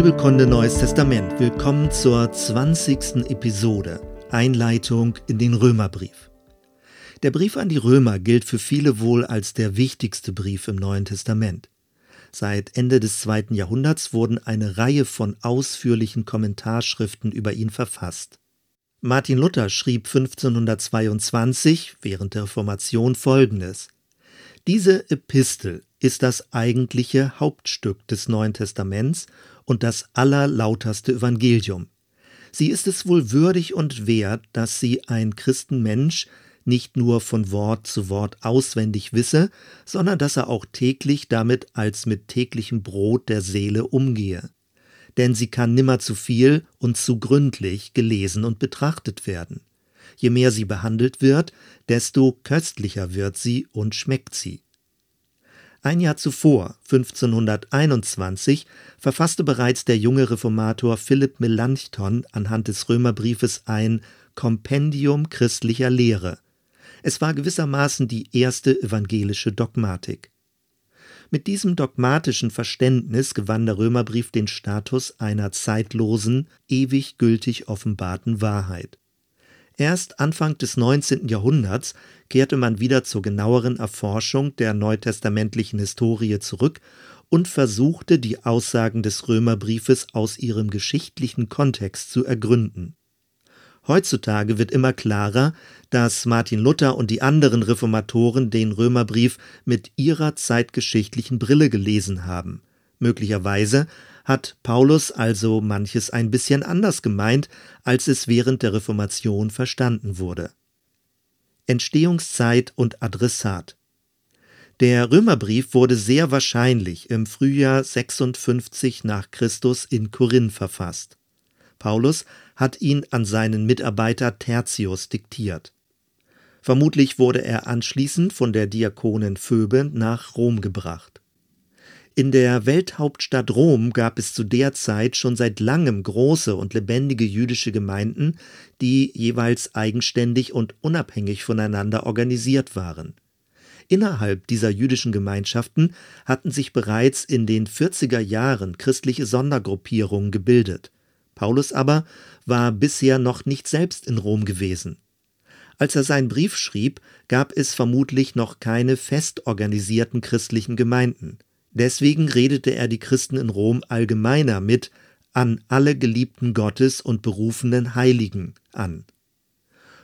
Bibelkunde Neues Testament. Willkommen zur 20. Episode Einleitung in den Römerbrief. Der Brief an die Römer gilt für viele wohl als der wichtigste Brief im Neuen Testament. Seit Ende des zweiten Jahrhunderts wurden eine Reihe von ausführlichen Kommentarschriften über ihn verfasst. Martin Luther schrieb 1522 während der Reformation folgendes Diese Epistel ist das eigentliche Hauptstück des Neuen Testaments und das allerlauterste Evangelium. Sie ist es wohl würdig und wert, dass sie ein Christenmensch nicht nur von Wort zu Wort auswendig wisse, sondern dass er auch täglich damit als mit täglichem Brot der Seele umgehe. Denn sie kann nimmer zu viel und zu gründlich gelesen und betrachtet werden. Je mehr sie behandelt wird, desto köstlicher wird sie und schmeckt sie. Ein Jahr zuvor, 1521, verfasste bereits der junge Reformator Philipp Melanchthon anhand des Römerbriefes ein Kompendium christlicher Lehre. Es war gewissermaßen die erste evangelische Dogmatik. Mit diesem dogmatischen Verständnis gewann der Römerbrief den Status einer zeitlosen, ewig gültig offenbarten Wahrheit. Erst Anfang des 19. Jahrhunderts kehrte man wieder zur genaueren Erforschung der neutestamentlichen Historie zurück und versuchte, die Aussagen des Römerbriefes aus ihrem geschichtlichen Kontext zu ergründen. Heutzutage wird immer klarer, dass Martin Luther und die anderen Reformatoren den Römerbrief mit ihrer zeitgeschichtlichen Brille gelesen haben. Möglicherweise hat Paulus also manches ein bisschen anders gemeint, als es während der Reformation verstanden wurde. Entstehungszeit und Adressat Der Römerbrief wurde sehr wahrscheinlich im Frühjahr 56 nach Christus in Korinth verfasst. Paulus hat ihn an seinen Mitarbeiter Tertius diktiert. Vermutlich wurde er anschließend von der Diakonin Phoebe nach Rom gebracht. In der Welthauptstadt Rom gab es zu der Zeit schon seit langem große und lebendige jüdische Gemeinden, die jeweils eigenständig und unabhängig voneinander organisiert waren. Innerhalb dieser jüdischen Gemeinschaften hatten sich bereits in den 40er Jahren christliche Sondergruppierungen gebildet. Paulus aber war bisher noch nicht selbst in Rom gewesen. Als er seinen Brief schrieb, gab es vermutlich noch keine fest organisierten christlichen Gemeinden. Deswegen redete er die Christen in Rom allgemeiner mit an alle Geliebten Gottes und berufenen Heiligen an.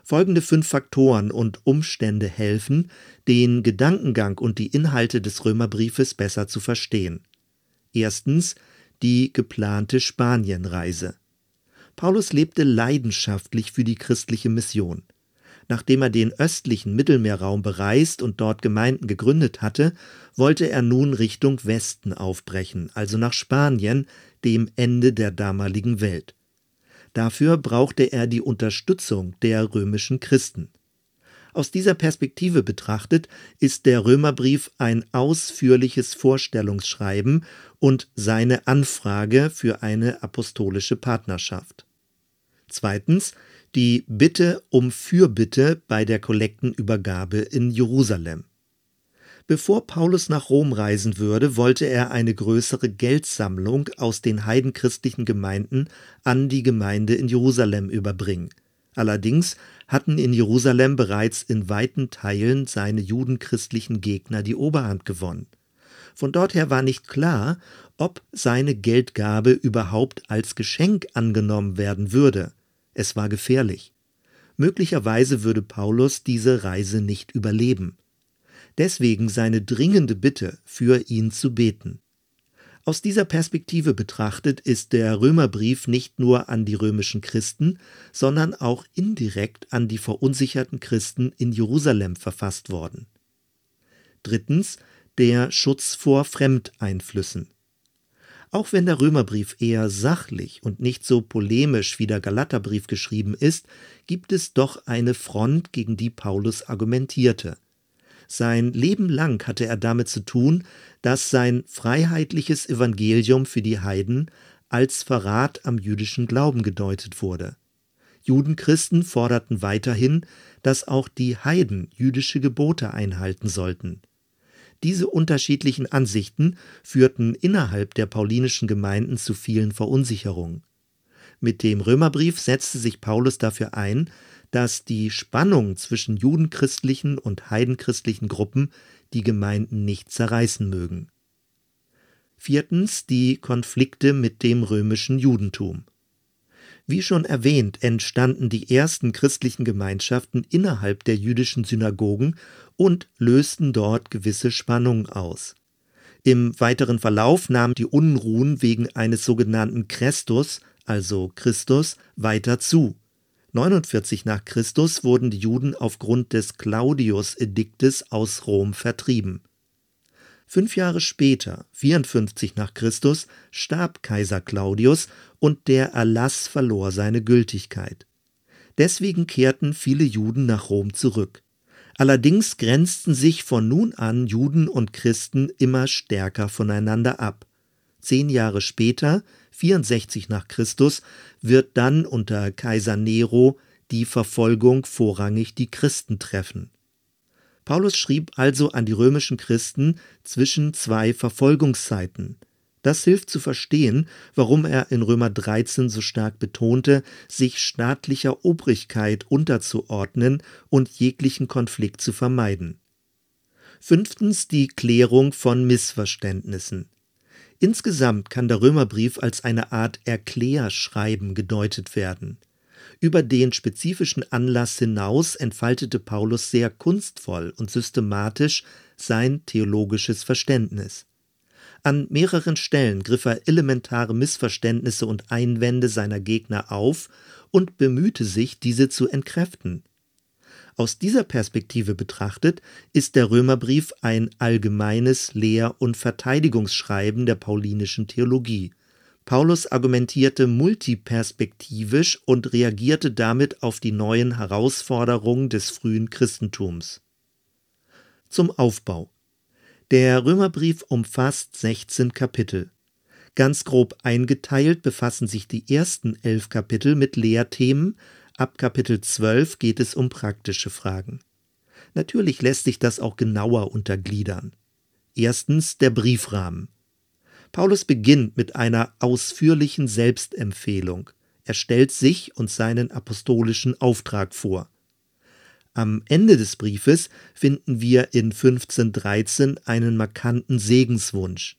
Folgende fünf Faktoren und Umstände helfen, den Gedankengang und die Inhalte des Römerbriefes besser zu verstehen. Erstens die geplante Spanienreise. Paulus lebte leidenschaftlich für die christliche Mission. Nachdem er den östlichen Mittelmeerraum bereist und dort Gemeinden gegründet hatte, wollte er nun Richtung Westen aufbrechen, also nach Spanien, dem Ende der damaligen Welt. Dafür brauchte er die Unterstützung der römischen Christen. Aus dieser Perspektive betrachtet ist der Römerbrief ein ausführliches Vorstellungsschreiben und seine Anfrage für eine apostolische Partnerschaft. Zweitens die Bitte um Fürbitte bei der Kollektenübergabe in Jerusalem. Bevor Paulus nach Rom reisen würde, wollte er eine größere Geldsammlung aus den heidenchristlichen Gemeinden an die Gemeinde in Jerusalem überbringen. Allerdings hatten in Jerusalem bereits in weiten Teilen seine judenchristlichen Gegner die Oberhand gewonnen. Von dort her war nicht klar, ob seine Geldgabe überhaupt als Geschenk angenommen werden würde. Es war gefährlich. Möglicherweise würde Paulus diese Reise nicht überleben. Deswegen seine dringende Bitte, für ihn zu beten. Aus dieser Perspektive betrachtet ist der Römerbrief nicht nur an die römischen Christen, sondern auch indirekt an die verunsicherten Christen in Jerusalem verfasst worden. Drittens der Schutz vor Fremdeinflüssen. Auch wenn der Römerbrief eher sachlich und nicht so polemisch wie der Galaterbrief geschrieben ist, gibt es doch eine Front, gegen die Paulus argumentierte. Sein Leben lang hatte er damit zu tun, dass sein freiheitliches Evangelium für die Heiden als Verrat am jüdischen Glauben gedeutet wurde. Judenchristen forderten weiterhin, dass auch die Heiden jüdische Gebote einhalten sollten. Diese unterschiedlichen Ansichten führten innerhalb der paulinischen Gemeinden zu vielen Verunsicherungen. Mit dem Römerbrief setzte sich Paulus dafür ein, dass die Spannung zwischen judenchristlichen und heidenchristlichen Gruppen die Gemeinden nicht zerreißen mögen. Viertens die Konflikte mit dem römischen Judentum. Wie schon erwähnt, entstanden die ersten christlichen Gemeinschaften innerhalb der jüdischen Synagogen und lösten dort gewisse Spannungen aus. Im weiteren Verlauf nahmen die Unruhen wegen eines sogenannten Christus, also Christus, weiter zu. 49 nach Christus wurden die Juden aufgrund des Claudius-Ediktes aus Rom vertrieben. Fünf Jahre später, 54 nach Christus, starb Kaiser Claudius und der Erlass verlor seine Gültigkeit. Deswegen kehrten viele Juden nach Rom zurück. Allerdings grenzten sich von nun an Juden und Christen immer stärker voneinander ab. Zehn Jahre später, 64 nach Christus, wird dann unter Kaiser Nero die Verfolgung vorrangig die Christen treffen. Paulus schrieb also an die römischen Christen zwischen zwei Verfolgungszeiten. Das hilft zu verstehen, warum er in Römer 13 so stark betonte, sich staatlicher Obrigkeit unterzuordnen und jeglichen Konflikt zu vermeiden. Fünftens die Klärung von Missverständnissen. Insgesamt kann der Römerbrief als eine Art Erklärschreiben gedeutet werden. Über den spezifischen Anlass hinaus entfaltete Paulus sehr kunstvoll und systematisch sein theologisches Verständnis. An mehreren Stellen griff er elementare Missverständnisse und Einwände seiner Gegner auf und bemühte sich, diese zu entkräften. Aus dieser Perspektive betrachtet ist der Römerbrief ein allgemeines Lehr- und Verteidigungsschreiben der paulinischen Theologie. Paulus argumentierte multiperspektivisch und reagierte damit auf die neuen Herausforderungen des frühen Christentums. Zum Aufbau. Der Römerbrief umfasst 16 Kapitel. Ganz grob eingeteilt befassen sich die ersten elf Kapitel mit Lehrthemen, ab Kapitel 12 geht es um praktische Fragen. Natürlich lässt sich das auch genauer untergliedern. Erstens der Briefrahmen. Paulus beginnt mit einer ausführlichen Selbstempfehlung. Er stellt sich und seinen apostolischen Auftrag vor. Am Ende des Briefes finden wir in 1513 einen markanten Segenswunsch.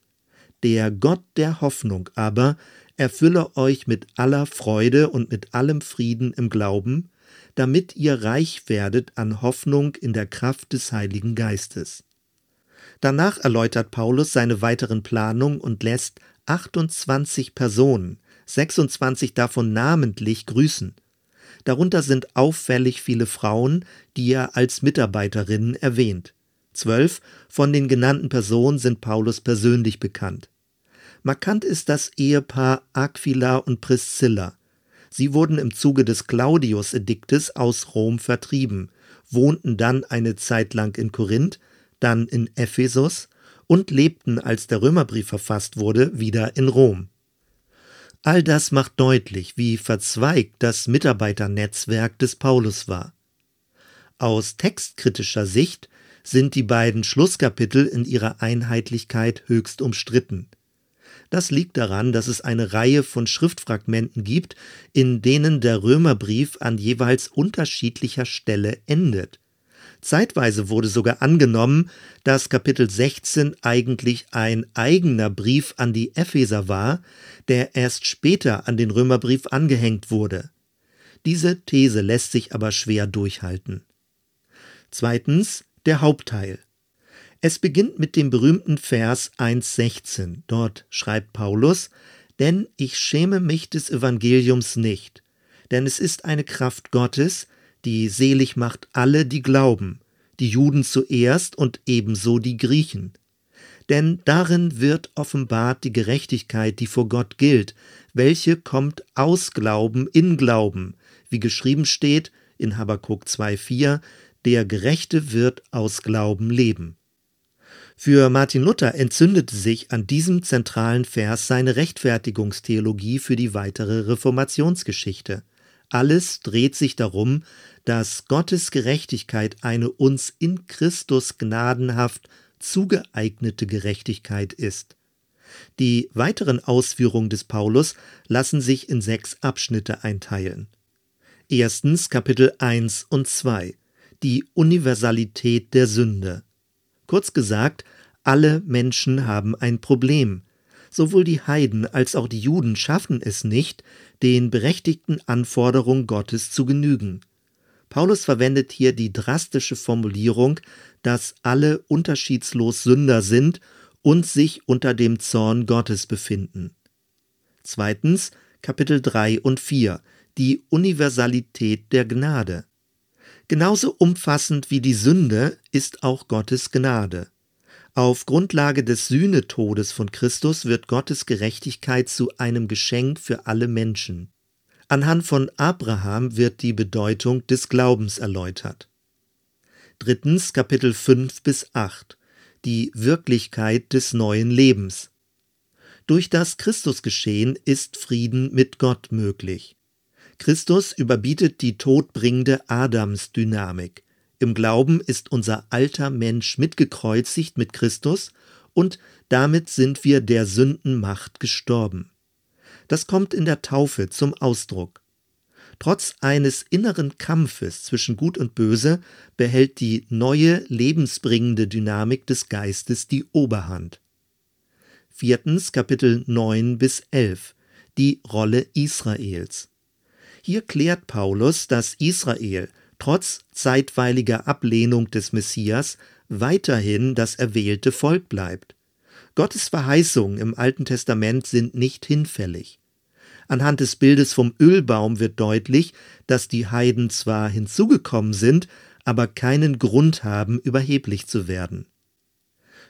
Der Gott der Hoffnung aber erfülle euch mit aller Freude und mit allem Frieden im Glauben, damit ihr reich werdet an Hoffnung in der Kraft des Heiligen Geistes. Danach erläutert Paulus seine weiteren Planungen und lässt 28 Personen, 26 davon namentlich, grüßen. Darunter sind auffällig viele Frauen, die er als Mitarbeiterinnen erwähnt. Zwölf von den genannten Personen sind Paulus persönlich bekannt. Markant ist das Ehepaar Aquila und Priscilla. Sie wurden im Zuge des Claudius-Ediktes aus Rom vertrieben, wohnten dann eine Zeit lang in Korinth, dann in Ephesus und lebten, als der Römerbrief verfasst wurde, wieder in Rom. All das macht deutlich, wie verzweigt das Mitarbeiternetzwerk des Paulus war. Aus textkritischer Sicht sind die beiden Schlusskapitel in ihrer Einheitlichkeit höchst umstritten. Das liegt daran, dass es eine Reihe von Schriftfragmenten gibt, in denen der Römerbrief an jeweils unterschiedlicher Stelle endet. Zeitweise wurde sogar angenommen, dass Kapitel 16 eigentlich ein eigener Brief an die Epheser war, der erst später an den Römerbrief angehängt wurde. Diese These lässt sich aber schwer durchhalten. Zweitens der Hauptteil. Es beginnt mit dem berühmten Vers 1.16. Dort schreibt Paulus, denn ich schäme mich des Evangeliums nicht, denn es ist eine Kraft Gottes, die selig macht alle, die glauben, die Juden zuerst und ebenso die Griechen. Denn darin wird offenbart die Gerechtigkeit, die vor Gott gilt, welche kommt aus Glauben in Glauben, wie geschrieben steht in Habakkuk 2,4, der Gerechte wird aus Glauben leben. Für Martin Luther entzündete sich an diesem zentralen Vers seine Rechtfertigungstheologie für die weitere Reformationsgeschichte. Alles dreht sich darum, dass Gottes Gerechtigkeit eine uns in Christus gnadenhaft zugeeignete Gerechtigkeit ist. Die weiteren Ausführungen des Paulus lassen sich in sechs Abschnitte einteilen. Erstens Kapitel 1 und 2 Die Universalität der Sünde. Kurz gesagt, alle Menschen haben ein Problem. Sowohl die Heiden als auch die Juden schaffen es nicht, den berechtigten Anforderungen Gottes zu genügen. Paulus verwendet hier die drastische Formulierung, dass alle unterschiedslos Sünder sind und sich unter dem Zorn Gottes befinden. Zweitens Kapitel 3 und 4 die Universalität der Gnade. Genauso umfassend wie die Sünde ist auch Gottes Gnade. Auf Grundlage des Sühnetodes von Christus wird Gottes Gerechtigkeit zu einem Geschenk für alle Menschen. Anhand von Abraham wird die Bedeutung des Glaubens erläutert. Drittens Kapitel 5 bis 8 die Wirklichkeit des neuen Lebens. Durch das Christusgeschehen ist Frieden mit Gott möglich. Christus überbietet die todbringende Adamsdynamik. Im Glauben ist unser alter Mensch mitgekreuzigt mit Christus und damit sind wir der Sündenmacht gestorben. Das kommt in der Taufe zum Ausdruck. Trotz eines inneren Kampfes zwischen Gut und Böse behält die neue lebensbringende Dynamik des Geistes die Oberhand. Viertens Kapitel 9 bis 11 Die Rolle Israels. Hier klärt Paulus, dass Israel trotz zeitweiliger Ablehnung des Messias weiterhin das erwählte Volk bleibt. Gottes Verheißungen im Alten Testament sind nicht hinfällig. Anhand des Bildes vom Ölbaum wird deutlich, dass die Heiden zwar hinzugekommen sind, aber keinen Grund haben, überheblich zu werden.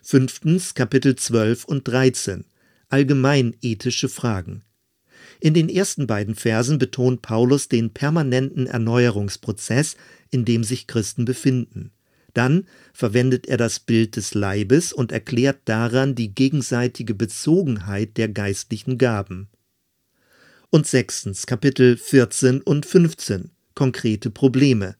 Fünftens Kapitel 12 und 13 Allgemein ethische Fragen. In den ersten beiden Versen betont Paulus den permanenten Erneuerungsprozess, in dem sich Christen befinden. Dann verwendet er das Bild des Leibes und erklärt daran die gegenseitige Bezogenheit der geistlichen Gaben. Und sechstens Kapitel 14 und 15 konkrete Probleme.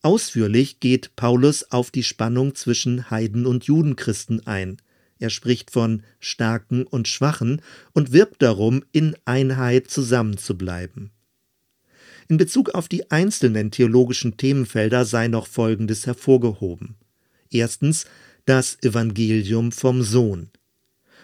Ausführlich geht Paulus auf die Spannung zwischen Heiden und Judenchristen ein. Er spricht von Starken und Schwachen und wirbt darum, in Einheit zusammenzubleiben. In Bezug auf die einzelnen theologischen Themenfelder sei noch Folgendes hervorgehoben. Erstens das Evangelium vom Sohn.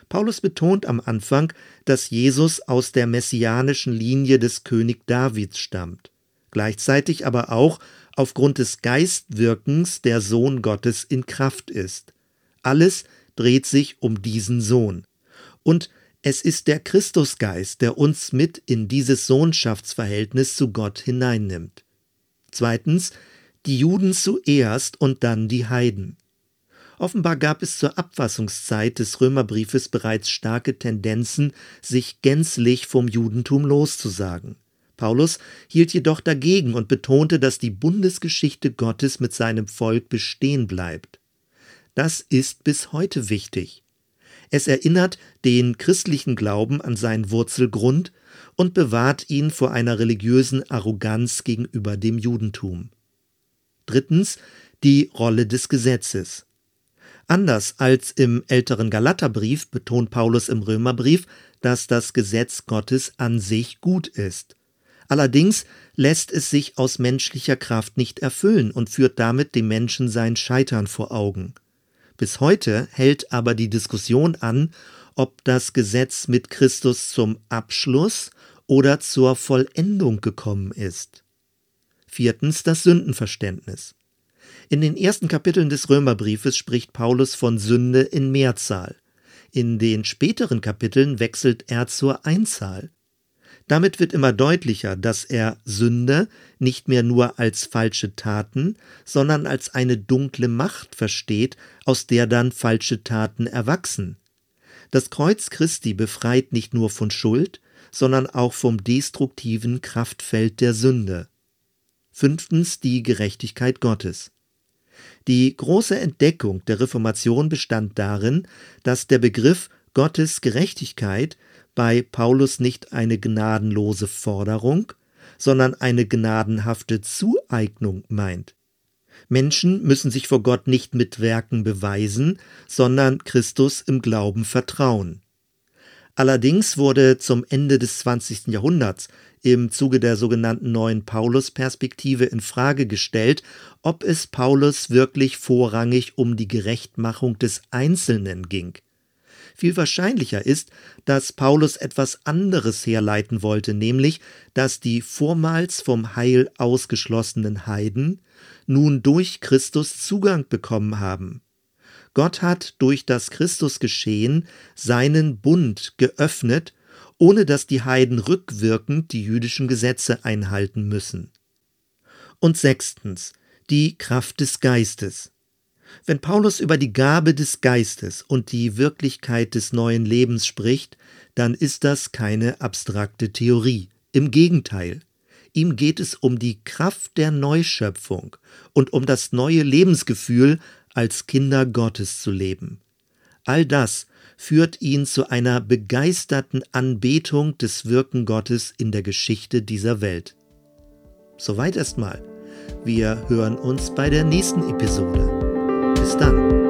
Paulus betont am Anfang, dass Jesus aus der messianischen Linie des König Davids stammt, gleichzeitig aber auch aufgrund des Geistwirkens der Sohn Gottes in Kraft ist. Alles dreht sich um diesen Sohn. Und es ist der Christusgeist, der uns mit in dieses Sohnschaftsverhältnis zu Gott hineinnimmt. Zweitens, die Juden zuerst und dann die Heiden. Offenbar gab es zur Abfassungszeit des Römerbriefes bereits starke Tendenzen, sich gänzlich vom Judentum loszusagen. Paulus hielt jedoch dagegen und betonte, dass die Bundesgeschichte Gottes mit seinem Volk bestehen bleibt. Das ist bis heute wichtig. Es erinnert den christlichen Glauben an seinen Wurzelgrund und bewahrt ihn vor einer religiösen Arroganz gegenüber dem Judentum. Drittens die Rolle des Gesetzes. Anders als im älteren Galaterbrief betont Paulus im Römerbrief, dass das Gesetz Gottes an sich gut ist. Allerdings lässt es sich aus menschlicher Kraft nicht erfüllen und führt damit dem Menschen sein Scheitern vor Augen. Bis heute hält aber die Diskussion an, ob das Gesetz mit Christus zum Abschluss oder zur Vollendung gekommen ist. Viertens das Sündenverständnis. In den ersten Kapiteln des Römerbriefes spricht Paulus von Sünde in Mehrzahl. In den späteren Kapiteln wechselt er zur Einzahl. Damit wird immer deutlicher, dass er Sünde nicht mehr nur als falsche Taten, sondern als eine dunkle Macht versteht, aus der dann falsche Taten erwachsen. Das Kreuz Christi befreit nicht nur von Schuld, sondern auch vom destruktiven Kraftfeld der Sünde. Fünftens die Gerechtigkeit Gottes. Die große Entdeckung der Reformation bestand darin, dass der Begriff Gottes Gerechtigkeit bei Paulus nicht eine gnadenlose Forderung, sondern eine gnadenhafte Zueignung meint. Menschen müssen sich vor Gott nicht mit Werken beweisen, sondern Christus im Glauben vertrauen. Allerdings wurde zum Ende des 20. Jahrhunderts im Zuge der sogenannten neuen Paulus-Perspektive in Frage gestellt, ob es Paulus wirklich vorrangig um die Gerechtmachung des Einzelnen ging. Viel wahrscheinlicher ist, dass Paulus etwas anderes herleiten wollte, nämlich, dass die vormals vom Heil ausgeschlossenen Heiden nun durch Christus Zugang bekommen haben. Gott hat durch das Christusgeschehen seinen Bund geöffnet, ohne dass die Heiden rückwirkend die jüdischen Gesetze einhalten müssen. Und sechstens, die Kraft des Geistes. Wenn Paulus über die Gabe des Geistes und die Wirklichkeit des neuen Lebens spricht, dann ist das keine abstrakte Theorie. Im Gegenteil, ihm geht es um die Kraft der Neuschöpfung und um das neue Lebensgefühl, als Kinder Gottes zu leben. All das führt ihn zu einer begeisterten Anbetung des Wirken Gottes in der Geschichte dieser Welt. Soweit erstmal. Wir hören uns bei der nächsten Episode. Bis dann.